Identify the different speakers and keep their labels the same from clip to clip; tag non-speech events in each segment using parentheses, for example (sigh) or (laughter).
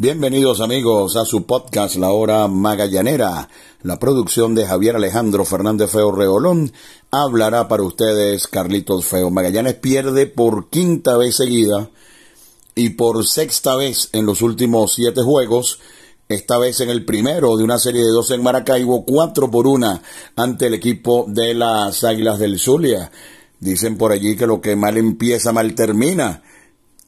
Speaker 1: Bienvenidos amigos a su podcast La Hora Magallanera. La producción de Javier Alejandro Fernández Feo Reolón hablará para ustedes Carlitos Feo. Magallanes pierde por quinta vez seguida y por sexta vez en los últimos siete juegos. Esta vez en el primero de una serie de dos en Maracaibo, cuatro por una ante el equipo de las Águilas del Zulia. Dicen por allí que lo que mal empieza, mal termina.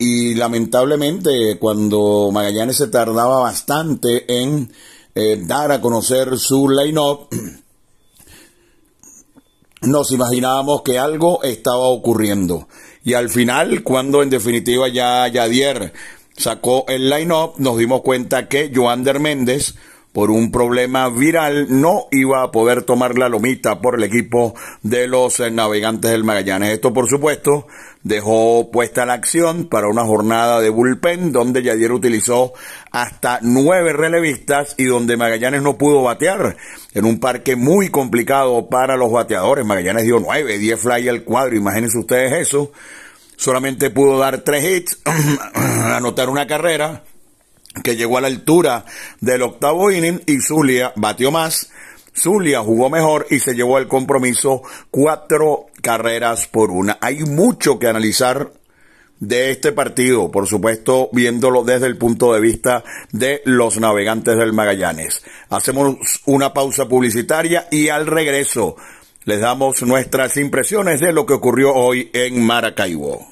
Speaker 1: Y lamentablemente cuando Magallanes se tardaba bastante en eh, dar a conocer su line-up, (clears throat) nos imaginábamos que algo estaba ocurriendo. Y al final, cuando en definitiva ya Yadier sacó el line-up, nos dimos cuenta que Joander Méndez, por un problema viral, no iba a poder tomar la lomita por el equipo de los navegantes del Magallanes. Esto, por supuesto, dejó puesta la acción para una jornada de bullpen donde Yadier utilizó hasta nueve relevistas y donde Magallanes no pudo batear en un parque muy complicado para los bateadores. Magallanes dio nueve, diez fly al cuadro, imagínense ustedes eso. Solamente pudo dar tres hits, (clears throat) anotar una carrera que llegó a la altura del octavo inning y Zulia batió más. Zulia jugó mejor y se llevó al compromiso cuatro carreras por una. Hay mucho que analizar de este partido, por supuesto, viéndolo desde el punto de vista de los navegantes del Magallanes. Hacemos una pausa publicitaria y al regreso les damos nuestras impresiones de lo que ocurrió hoy en Maracaibo.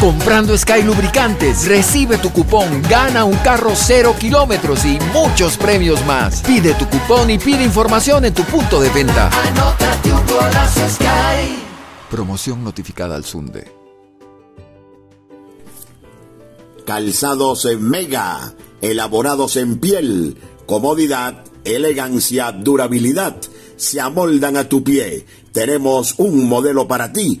Speaker 2: Comprando Sky Lubricantes, recibe tu cupón, gana un carro cero kilómetros y muchos premios más. Pide tu cupón y pide información en tu punto de venta.
Speaker 3: Anótate un golazo Sky.
Speaker 2: Promoción notificada al Sunde.
Speaker 4: Calzados en Mega, elaborados en piel, comodidad, elegancia, durabilidad, se amoldan a tu pie. Tenemos un modelo para ti.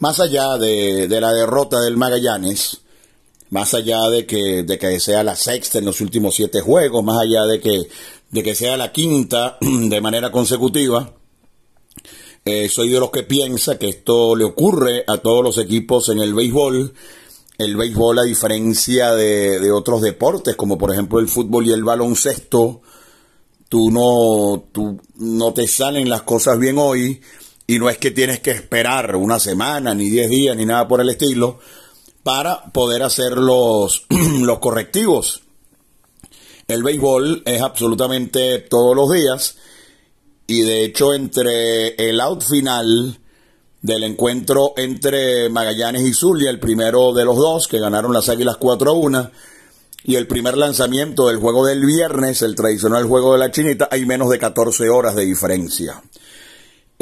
Speaker 1: Más allá de, de la derrota del Magallanes, más allá de que, de que sea la sexta en los últimos siete juegos, más allá de que, de que sea la quinta (clears throat) de manera consecutiva, eh, soy de los que piensa que esto le ocurre a todos los equipos en el béisbol. El béisbol, a diferencia de, de otros deportes, como por ejemplo el fútbol y el baloncesto, tú no, tú no te salen las cosas bien hoy y no es que tienes que esperar una semana, ni diez días, ni nada por el estilo, para poder hacer los, (clears throat) los correctivos. El béisbol es absolutamente todos los días y de hecho entre el out final del encuentro entre Magallanes y Zulia, el primero de los dos que ganaron las Águilas 4 a 1, y el primer lanzamiento del juego del viernes, el tradicional juego de la chinita, hay menos de 14 horas de diferencia.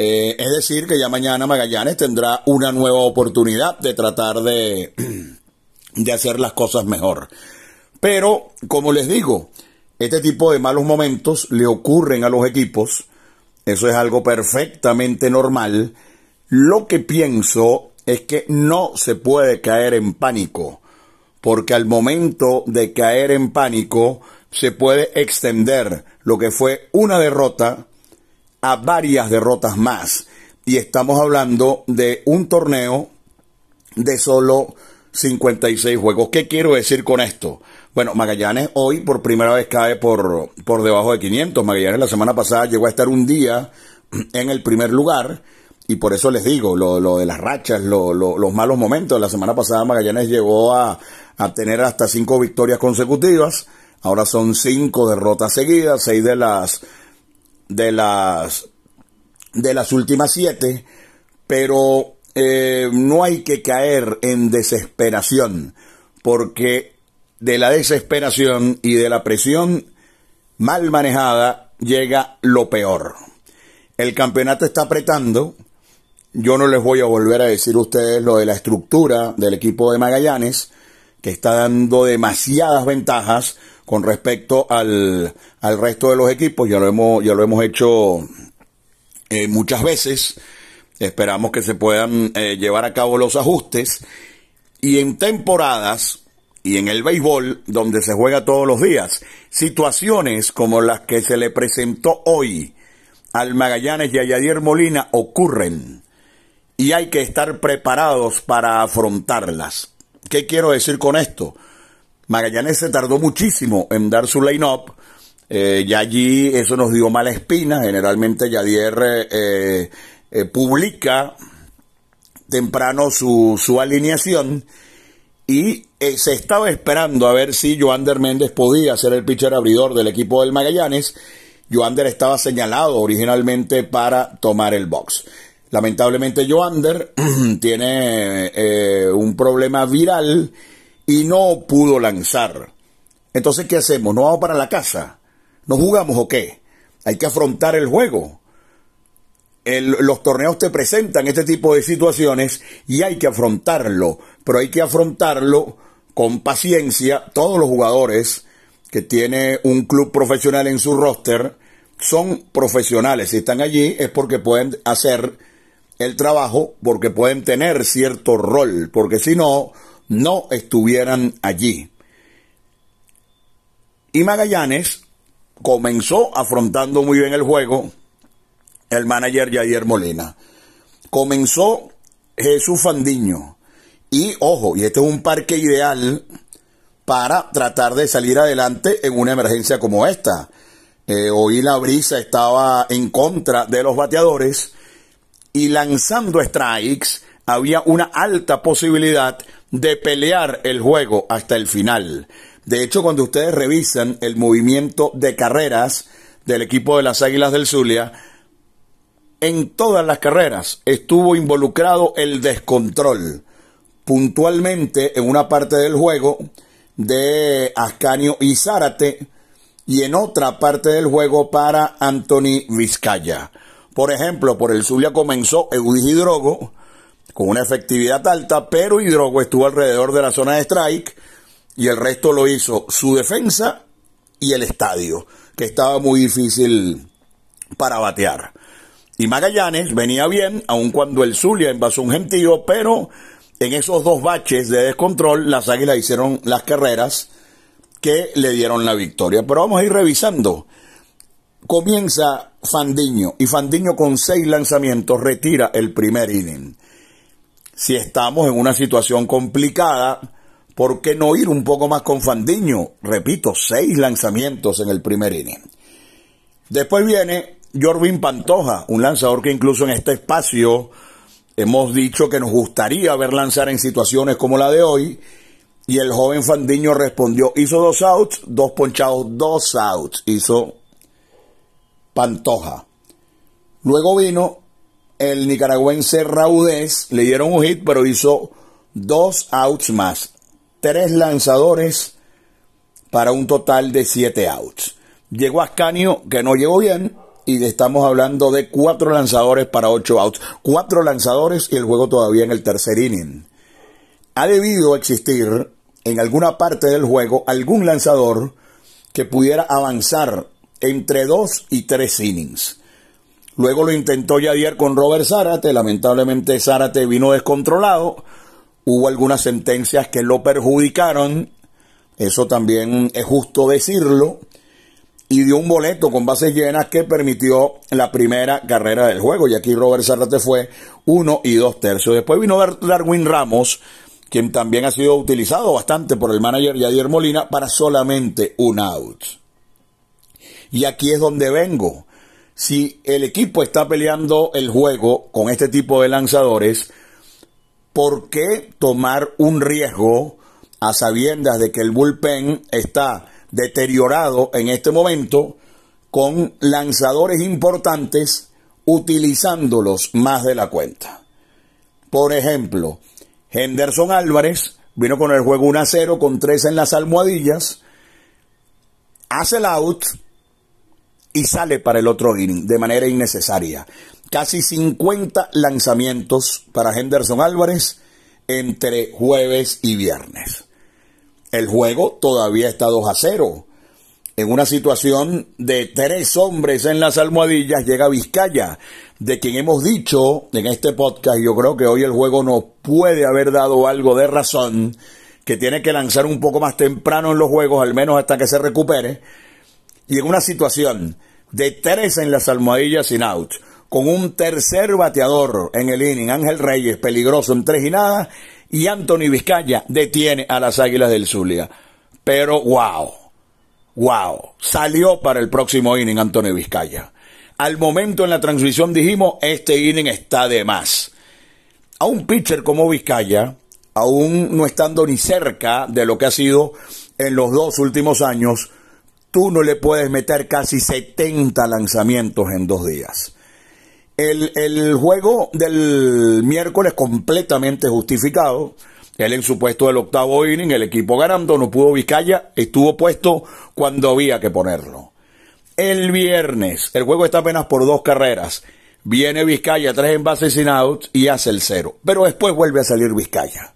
Speaker 1: Eh, es decir, que ya mañana Magallanes tendrá una nueva oportunidad de tratar de, (clears throat) de hacer las cosas mejor. Pero, como les digo, este tipo de malos momentos le ocurren a los equipos. Eso es algo perfectamente normal. Lo que pienso es que no se puede caer en pánico, porque al momento de caer en pánico se puede extender lo que fue una derrota a varias derrotas más. Y estamos hablando de un torneo de solo 56 juegos. ¿Qué quiero decir con esto? Bueno, Magallanes hoy por primera vez cae por, por debajo de 500. Magallanes la semana pasada llegó a estar un día en el primer lugar. Y por eso les digo, lo, lo de las rachas, lo, los malos momentos. La semana pasada Magallanes llegó a, a tener hasta cinco victorias consecutivas. Ahora son cinco derrotas seguidas, seis de las de las de las últimas siete, pero eh, no hay que caer en desesperación, porque de la desesperación y de la presión mal manejada llega lo peor. El campeonato está apretando. Yo no les voy a volver a decir a ustedes lo de la estructura del equipo de Magallanes, que está dando demasiadas ventajas con respecto al, al resto de los equipos. Ya lo hemos, ya lo hemos hecho eh, muchas veces. Esperamos que se puedan eh, llevar a cabo los ajustes. Y en temporadas y en el béisbol, donde se juega todos los días, situaciones como las que se le presentó hoy al Magallanes y a Yadier Molina ocurren. Y hay que estar preparados para afrontarlas. ¿Qué quiero decir con esto? Magallanes se tardó muchísimo en dar su line-up eh, y allí eso nos dio mala espina. Generalmente Yadier eh, eh, publica temprano su, su alineación y se estaba esperando a ver si Joander Méndez podía ser el pitcher abridor del equipo del Magallanes. Joander estaba señalado originalmente para tomar el box. Lamentablemente Joander (clears throat) tiene un problema viral y no pudo lanzar. Entonces, ¿qué hacemos? ¿No vamos para la casa? ¿No jugamos o qué? Hay que afrontar el juego. los torneos te presentan este tipo de situaciones y hay que afrontarlo, pero hay que afrontarlo con paciencia. Todos los jugadores que tiene un club profesional en su roster son profesionales. Si están allí es porque pueden hacer el trabajo, porque pueden tener cierto rol, porque si no, no estuvieran allí. Y Magallanes comenzó afrontando muy bien el juego el manager Jair Molina. Comenzó Jesús Fandiño. Y ojo, y este es un parque ideal para tratar de salir adelante en una emergencia como esta. Eh, hoy la brisa estaba en contra de los bateadores y lanzando strikes había una alta posibilidad de pelear el juego hasta el final. De hecho, cuando ustedes revisan el movimiento de carreras del equipo de las Águilas del Zulia, en todas las carreras estuvo involucrado el descontrol. Puntualmente en una parte del juego de Ascanio y Zárate y en otra parte del juego para Anthony Vizcaya. Por ejemplo, por el Zulia comenzó Eudis Hidrogo con una efectividad alta, pero Hidrogo estuvo alrededor de la zona de strike y el resto lo hizo su defensa y el estadio, que estaba muy difícil para batear. Y Magallanes venía bien, aun cuando el Zulia envasó un gentío, pero en esos dos baches de descontrol, las Águilas hicieron las carreras que le dieron la victoria. Pero vamos a ir revisando. Comienza Fandiño y Fandiño con seis lanzamientos retira el primer inning. Si estamos en una situación complicada, ¿por qué no ir un poco más con Fandiño? Repito, seis lanzamientos en el primer inning. Después viene Jorvin Pantoja, un lanzador que incluso en este espacio hemos dicho que nos gustaría ver lanzar en situaciones como la de hoy. Y el joven Fandiño respondió, hizo dos outs, dos ponchados, dos outs, hizo Pantoja. Luego vino el nicaragüense Raudés, le dieron un hit, pero hizo dos outs más tres lanzadores para un total de siete outs. Llegó Ascanio, que no llegó bien, y estamos hablando de cuatro lanzadores para ocho outs. Cuatro lanzadores y el juego todavía en el tercer inning. Ha debido existir en alguna parte del juego algún lanzador que pudiera avanzar entre dos y tres innings. Luego lo intentó Yadier con Robert Zárate, lamentablemente Zárate vino descontrolado, hubo algunas sentencias que lo perjudicaron, eso también es justo decirlo, y dio un boleto con bases llenas que permitió la primera carrera del juego, y aquí Robert Zárate fue uno y dos tercios. Después vino Darwin Ramos, quien también ha sido utilizado bastante por el manager Yadier Molina para solamente un out. Y aquí es donde vengo. Si el equipo está peleando el juego con este tipo de lanzadores, ¿por qué tomar un riesgo a sabiendas de que el bullpen está deteriorado en este momento con lanzadores importantes utilizándolos más de la cuenta? Por ejemplo, Henderson Álvarez vino con el juego 1 a 0 con 3 en las almohadillas, hace el out y sale para el otro inning de manera innecesaria. Casi 50 lanzamientos para Henderson Álvarez entre jueves y viernes. El juego todavía está 2 a 0. En una situación de tres hombres en las almohadillas llega Vizcaya, de quien hemos dicho en este podcast, yo creo que hoy el juego nos puede haber dado algo de razón, que tiene que lanzar un poco más temprano en los juegos, al menos hasta que se recupere, y en una situación de tres en las almohadillas sin out, con un tercer bateador en el inning, Ángel Reyes, peligroso en tres y nada, y Anthony Vizcaya detiene a las Águilas del Zulia. Pero wow, wow, salió para el próximo inning Anthony Vizcaya. Al momento en la transmisión dijimos, este inning está de más. A un pitcher como Vizcaya, aún no estando ni cerca de lo que ha sido en los dos últimos años, tú no le puedes meter casi 70 lanzamientos en dos días. El, juego del miércoles completamente justificado. Él en su puesto del octavo inning, el equipo ganando, no pudo Vizcaya, estuvo puesto cuando había que ponerlo. El viernes, el juego está apenas por dos carreras. Viene Vizcaya, tres envases sin out y hace el cero. Pero después vuelve a salir Vizcaya.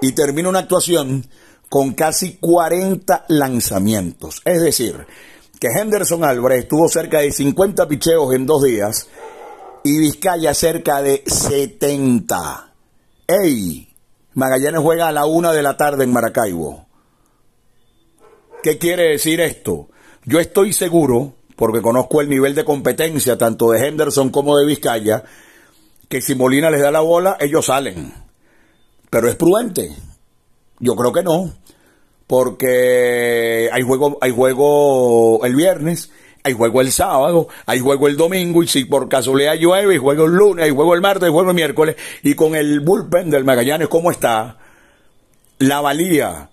Speaker 1: Y termina una actuación con casi 40 lanzamientos. Es decir, que Henderson Álvarez estuvo cerca de 50 picheos en dos días y Vizcaya cerca de 70. ¡Ey! Magallanes juega a la una de la tarde en Maracaibo. ¿Qué quiere decir esto? Yo estoy seguro, porque conozco el nivel de competencia tanto de Henderson como de Vizcaya, que si Molina les da la bola, ellos salen. Pero es prudente. Yo creo que no, porque hay juego, hay juego el viernes, hay juego el sábado, hay juego el domingo, y si por casualidad llueve, hay juego el lunes, hay juego el martes, juego el miércoles, y con el bullpen del Magallanes, ¿cómo está? La valía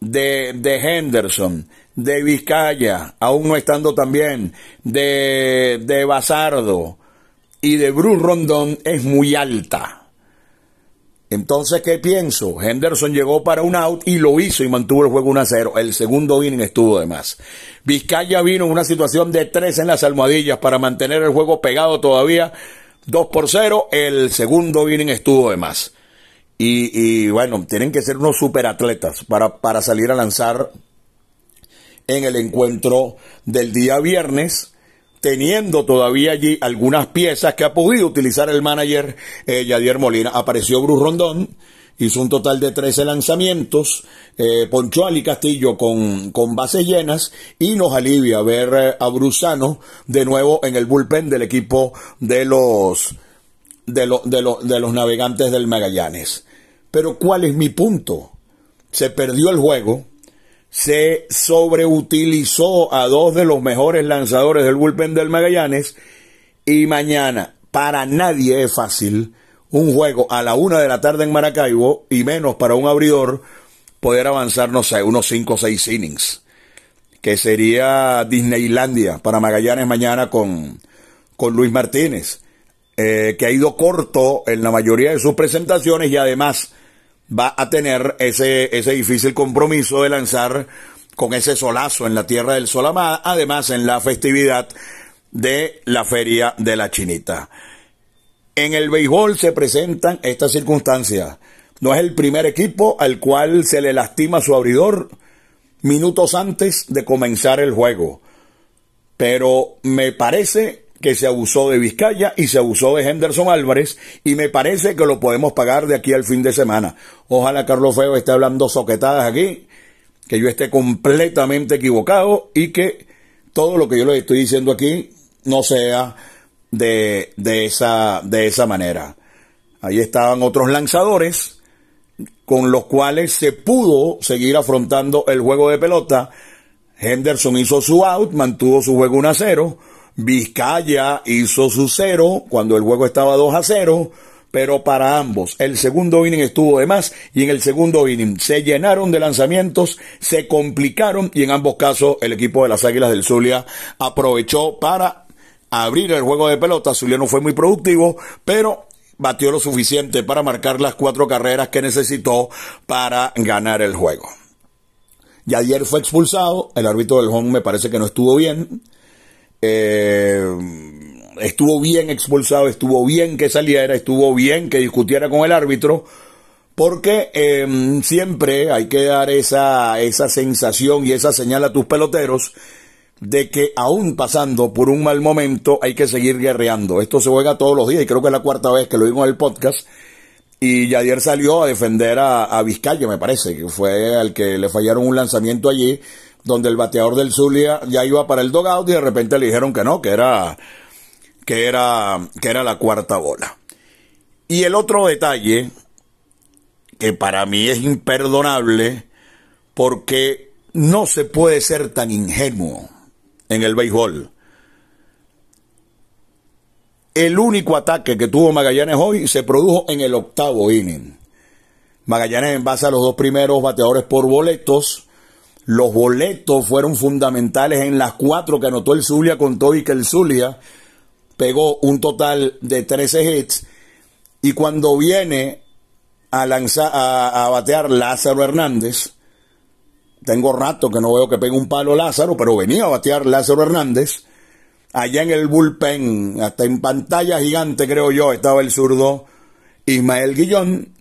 Speaker 1: de, de Henderson, de Vizcaya, aún no estando también, de, de Basardo y de Bruce Rondón es muy alta. Entonces, ¿qué pienso? Henderson llegó para un out y lo hizo y mantuvo el juego 1 a 0. El segundo inning estuvo de más. Vizcaya vino en una situación de 3 en las almohadillas para mantener el juego pegado todavía 2 por 0. El segundo inning estuvo de más. Y, bueno, tienen que ser unos superatletas para, para salir a lanzar en el encuentro del día viernes teniendo todavía allí algunas piezas que ha podido utilizar el manager eh, Yadier Molina. Apareció Bruce Rondón, hizo un total de 13 lanzamientos, eh, Ali Castillo con, con bases llenas y nos alivia ver eh, a Brusano de nuevo en el bullpen del equipo de los, de, de, de los navegantes del Magallanes. Pero ¿cuál es mi punto? Se perdió el juego, se sobreutilizó a dos de los mejores lanzadores del bullpen del Magallanes. Y mañana para nadie es fácil un juego a la una de la tarde en Maracaibo y menos para un abridor poder avanzar, no sé, unos cinco o seis innings, que sería Disneylandia para Magallanes mañana con, con Luis Martínez, eh, que ha ido corto en la mayoría de sus presentaciones y además va a tener ese, ese difícil compromiso de lanzar con ese solazo en la Tierra del Sol Amada, además en la festividad de la Feria de la Chinita. En el béisbol se presentan estas circunstancias. No es el primer equipo al cual se le lastima su abridor minutos antes de comenzar el juego. Pero me parece que se abusó de Vizcaya y se abusó de Henderson Álvarez y me parece que lo podemos pagar de aquí al fin de semana. Ojalá Carlos Feo esté hablando soquetadas aquí, que yo esté completamente equivocado y que todo lo que yo le estoy diciendo aquí no sea de, de, esa, de esa manera. Ahí estaban otros lanzadores con los cuales se pudo seguir afrontando el juego de pelota. Henderson hizo su out, mantuvo su juego 1 a 0. Vizcaya hizo su 0 cuando el juego estaba 2 a 0. Pero para ambos, el segundo inning estuvo de más y en el segundo inning se llenaron de lanzamientos, se complicaron y en ambos casos el equipo de las Águilas del Zulia aprovechó para abrir el juego de pelota. Zulia no fue muy productivo, pero batió lo suficiente para marcar las cuatro carreras que necesitó para ganar el juego. Y ayer fue expulsado, el árbitro del home me parece que no estuvo bien. Eh, estuvo bien expulsado, estuvo bien que saliera, estuvo bien que discutiera con el árbitro, porque eh, siempre hay que dar esa, esa sensación y esa señal a tus peloteros de que aún pasando por un mal momento hay que seguir guerreando. Esto se juega todos los días y creo que es la cuarta vez que lo digo en el podcast. Y ayer salió a defender a, a Vizcaya, me parece, que fue al que le fallaron un lanzamiento allí, donde el bateador del Zulia ya iba para el dogout y de repente le dijeron que no, que era, que era, que era la cuarta bola. Y el otro detalle, que para mí es imperdonable, porque no se puede ser tan ingenuo en el béisbol. El único ataque que tuvo Magallanes hoy se produjo en el octavo inning. Magallanes en base a los dos primeros bateadores por boletos. Los boletos fueron fundamentales en las cuatro que anotó el Zulia con todo y que el Zulia pegó un total de 13 hits. Y cuando viene a lanzar, a, a batear Lázaro Hernández, tengo rato que no veo que pegue un palo Lázaro, pero venía a batear Lázaro Hernández. Allá en el bullpen, hasta en pantalla gigante creo yo, estaba el zurdo Ismael Guillón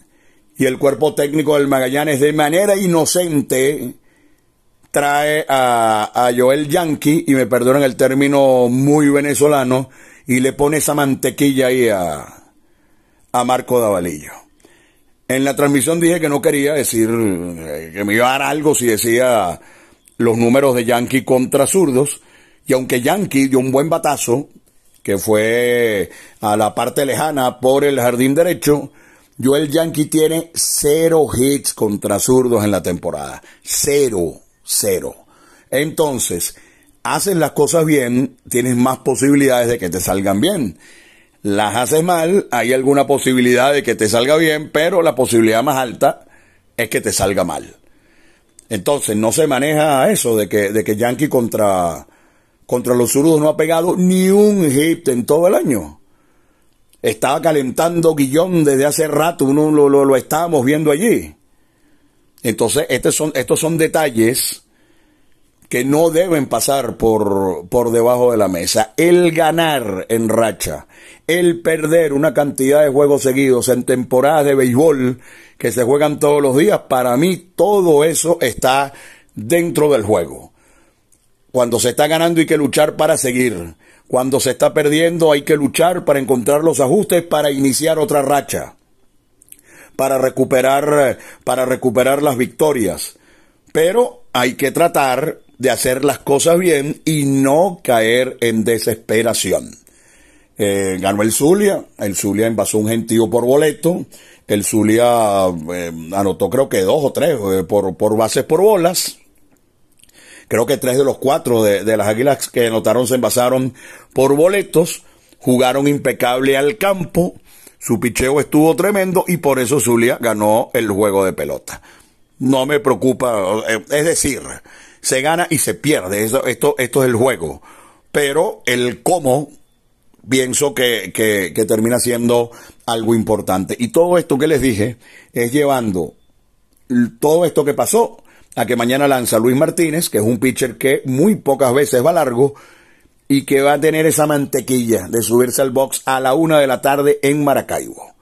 Speaker 1: y el cuerpo técnico del Magallanes de manera inocente trae a, a Joel Yankee, y me perdonan el término muy venezolano, y le pone esa mantequilla ahí a, a Marco Davalillo. En la transmisión dije que no quería decir eh, que me iba a dar algo si decía los números de Yankee contra zurdos. Y aunque Yankee dio un buen batazo, que fue a la parte lejana por el jardín derecho, Joel Yankee tiene cero hits contra zurdos en la temporada. Cero, cero. Entonces, haces las cosas bien, tienes más posibilidades de que te salgan bien las haces mal, hay alguna posibilidad de que te salga bien, pero la posibilidad más alta es que te salga mal. Entonces no se maneja eso de que, de que Yankee contra, contra los zurdos no ha pegado ni un hit en todo el año. Estaba calentando Guillón desde hace rato, uno lo, lo, lo estábamos viendo allí. Entonces, estos son, estos son detalles que no deben pasar por, por debajo de la mesa. El ganar en racha, el perder una cantidad de juegos seguidos en temporadas de béisbol que se juegan todos los días, para mí todo eso está dentro del juego. Cuando se está ganando hay que luchar para seguir. Cuando se está perdiendo hay que luchar para encontrar los ajustes para iniciar otra racha. Para recuperar, para recuperar las victorias. Pero hay que tratar de hacer las cosas bien y no caer en desesperación. Eh, ganó el Zulia, el Zulia envasó un gentío por boleto, el Zulia eh, anotó creo que dos o tres eh, por, por bases por bolas, creo que tres de los cuatro de, de las águilas que anotaron se envasaron por boletos, jugaron impecable al campo, su picheo estuvo tremendo y por eso Zulia ganó el juego de pelota. No me preocupa, es decir, se gana y se pierde. Esto es el juego. Pero el cómo pienso que, que, que, termina siendo algo importante. Y todo esto que les dije es llevando todo esto que pasó a que mañana lanza Luis Martínez, que es un pitcher que muy pocas veces va largo y que va a tener esa mantequilla de subirse al box a la una de la tarde en Maracaibo.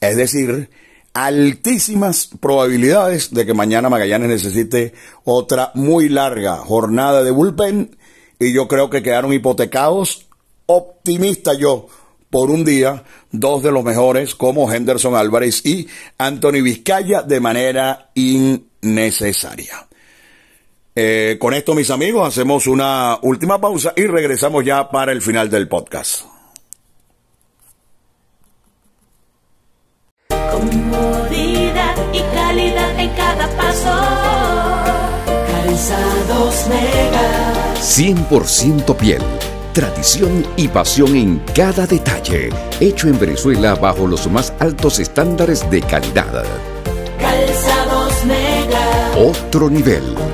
Speaker 1: Es decir, altísimas probabilidades de que mañana Magallanes necesite otra muy larga jornada de bullpen y yo creo que quedaron hipotecados
Speaker 5: optimista yo por un día dos de los mejores como Henderson Álvarez y Anthony Vizcaya de manera innecesaria. Eh, con esto, mis amigos, hacemos una última pausa y regresamos ya para el final del podcast.
Speaker 3: Comodidad y calidad en cada paso. Calzados Mega.
Speaker 6: 100% piel, tradición y pasión en cada detalle, hecho en Venezuela bajo los más altos estándares de calidad.
Speaker 3: Calzados Mega.
Speaker 6: Otro nivel.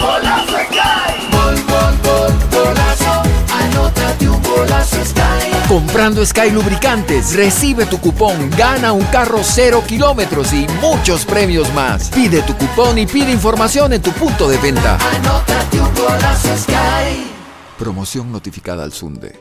Speaker 3: Golazo Sky. Gol, gol, gol, golazo. Anótate un golazo Sky.
Speaker 2: Comprando Sky Lubricantes, recibe tu cupón, gana un carro cero kilómetros y muchos premios más. Pide tu cupón y pide información en tu punto de venta.
Speaker 3: Anótate un golazo Sky.
Speaker 2: Promoción notificada al Sunde.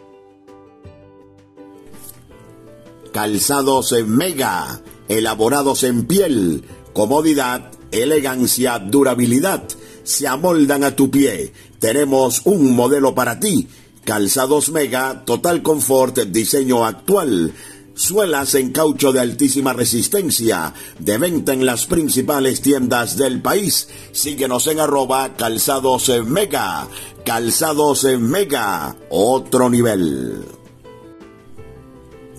Speaker 1: Calzados en mega, elaborados en piel, comodidad, elegancia, durabilidad, se amoldan a tu pie. Tenemos un modelo para ti. Calzados mega, total confort, diseño actual. Suelas en caucho de altísima resistencia, de venta en las principales tiendas del país. Síguenos en arroba calzados mega. Calzados mega, otro nivel.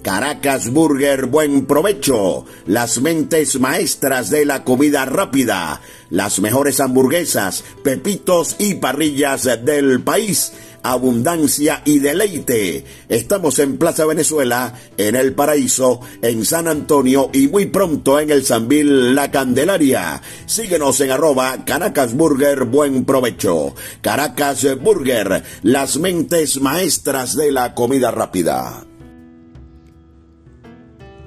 Speaker 1: Caracas Burger Buen Provecho, las mentes maestras de la comida rápida, las mejores hamburguesas, pepitos y parrillas del país, abundancia y deleite. Estamos en Plaza Venezuela, en El Paraíso, en San Antonio y muy pronto en el Sanvil La Candelaria. Síguenos en arroba Caracas Burger Buen Provecho. Caracas Burger, las mentes maestras de la comida rápida.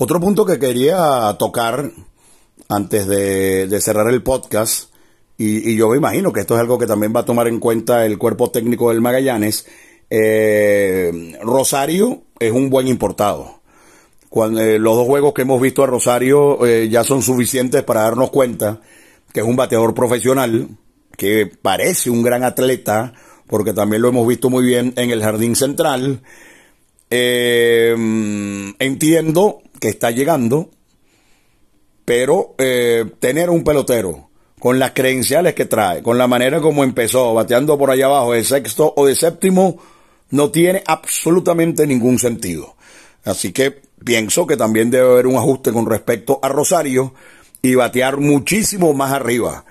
Speaker 1: Otro punto que quería tocar antes de, cerrar el podcast, y, yo me imagino que esto es algo que también va a tomar en cuenta el cuerpo técnico del Magallanes, eh, Rosario es un buen importado. Cuando, eh, los dos juegos que hemos visto a Rosario eh, ya son suficientes para darnos cuenta que es un bateador profesional, que parece un gran atleta, porque también lo hemos visto muy bien en el Jardín Central. entiendo que está llegando, pero eh, tener un pelotero con las credenciales que trae, con la manera como empezó, bateando por allá abajo de sexto o de séptimo, no tiene absolutamente ningún sentido. Así que pienso que también debe haber un ajuste con respecto a Rosario y batear muchísimo más arriba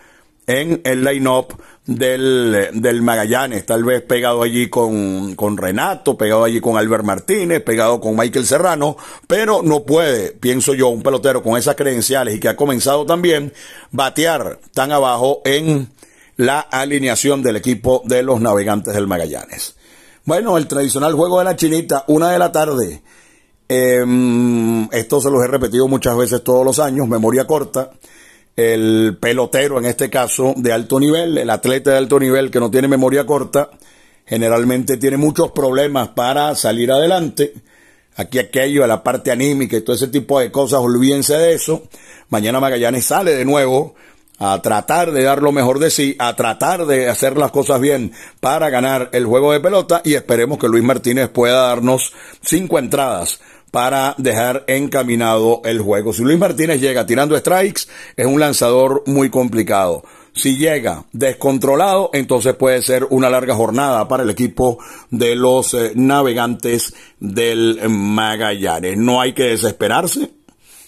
Speaker 1: en el line-up del, del Magallanes, tal vez pegado allí con, con Renato, pegado allí con Albert Martínez, pegado con Michael Serrano, pero no puede, pienso yo, un pelotero con esas credenciales y que ha comenzado también batear tan abajo en la alineación del equipo de los navegantes del Magallanes. Bueno, el tradicional juego de la chinita, una de la tarde. Em, esto se los he repetido muchas veces todos los años, memoria corta el pelotero en este caso de alto nivel, el atleta de alto nivel que no tiene memoria corta, generalmente tiene muchos problemas para salir adelante. Aquí aquello la parte anímica y todo ese tipo de cosas, olvídense de eso. Mañana Magallanes sale de nuevo a tratar de dar lo mejor de sí, a tratar de hacer las cosas bien para ganar el juego de pelota y esperemos que Luis Martínez pueda darnos cinco entradas para dejar encaminado el juego. Si Luis Martínez llega tirando strikes, es un lanzador muy complicado. Si llega descontrolado, entonces puede ser una larga jornada para el equipo de los eh, navegantes del Magallanes. No hay que desesperarse.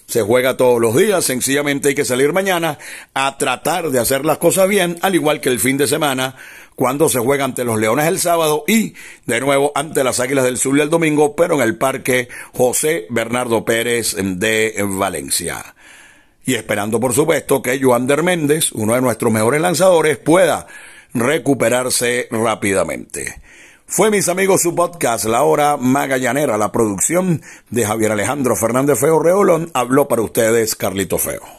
Speaker 1: Se juega todos los días, sencillamente hay que salir mañana a tratar de hacer las cosas bien, al igual que el fin de semana cuando se juega ante los Leones el sábado y de nuevo ante las Águilas del Sur el domingo, pero en el Parque José Bernardo Pérez de Valencia. Y esperando, por supuesto, que Joander Méndez, uno de nuestros mejores lanzadores, pueda recuperarse rápidamente. Fue, mis amigos, su podcast, La Hora Magallanera, la producción de Javier Alejandro Fernández Feo Reolón. Habló para ustedes Carlito Feo.